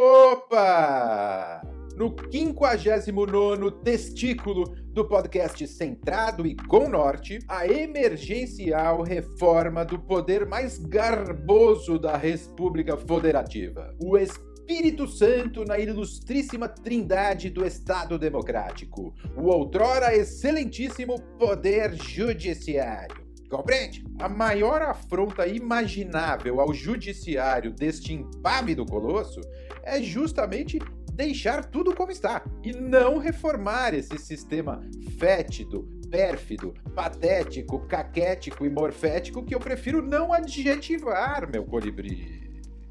Opa! No 59 testículo do podcast Centrado e com Norte, a emergencial reforma do poder mais garboso da República Federativa. O Espírito Santo na ilustríssima trindade do Estado Democrático, o outrora excelentíssimo Poder Judiciário. Compreende? A maior afronta imaginável ao judiciário deste impávido colosso é justamente deixar tudo como está e não reformar esse sistema fétido, pérfido, patético, caquético e morfético que eu prefiro não adjetivar, meu colibri.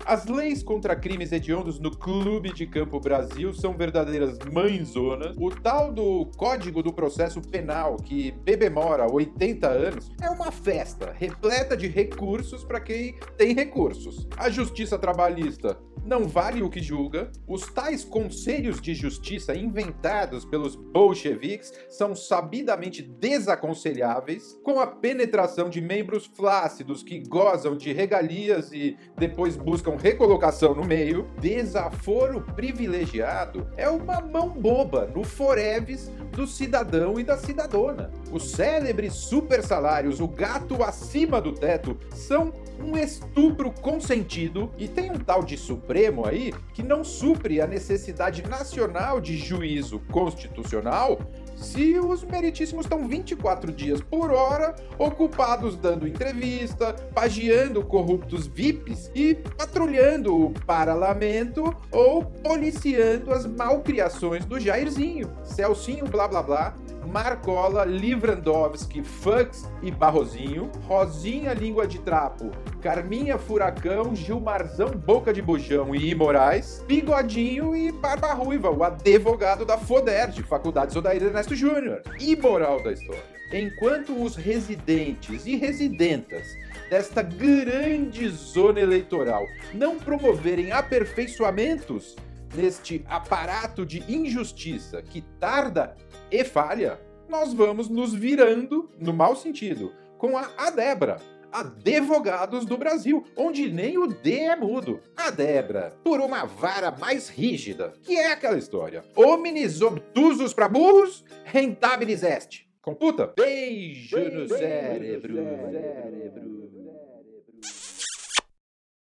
As leis contra crimes hediondos no Clube de Campo Brasil são verdadeiras mãezonas. O tal do Código do Processo Penal, que bebemora 80 anos, é uma festa repleta de recursos para quem tem recursos. A Justiça Trabalhista não vale o que julga. Os tais conselhos de justiça inventados pelos bolcheviques são sabidamente desaconselháveis, com a penetração de membros flácidos que gozam de regalias e depois buscam recolocação no meio. Desaforo privilegiado é uma mão boba no foreves do cidadão e da cidadona. Os célebres super salários, o gato acima do teto, são um estupro consentido e tem um tal de Supremo aí que não supre a necessidade nacional de juízo constitucional se os meritíssimos estão 24 dias por hora ocupados dando entrevista, pagiando corruptos VIPs e patrulhando o parlamento ou policiando as malcriações do Jairzinho, Celcinho blá blá blá, Marcola, Livrandowski, Fux e Barrozinho, Rosinha Língua de Trapo, Carminha Furacão, Gilmarzão Boca de Bujão e Moraes, Bigodinho e Barba Ruiva, o advogado da FODERJ, Faculdade Sodair Ernesto Júnior. E moral da história. Enquanto os residentes e residentas desta grande zona eleitoral não promoverem aperfeiçoamentos neste aparato de injustiça que tarda e falha, nós vamos nos virando, no mau sentido, com a Adebra, Advogados do Brasil, onde nem o D é mudo. A Debra, por uma vara mais rígida, que é aquela história. Homines obtusos para burros, rentabilis est. Computa? Beijo, Beijo no cérebro. cérebro.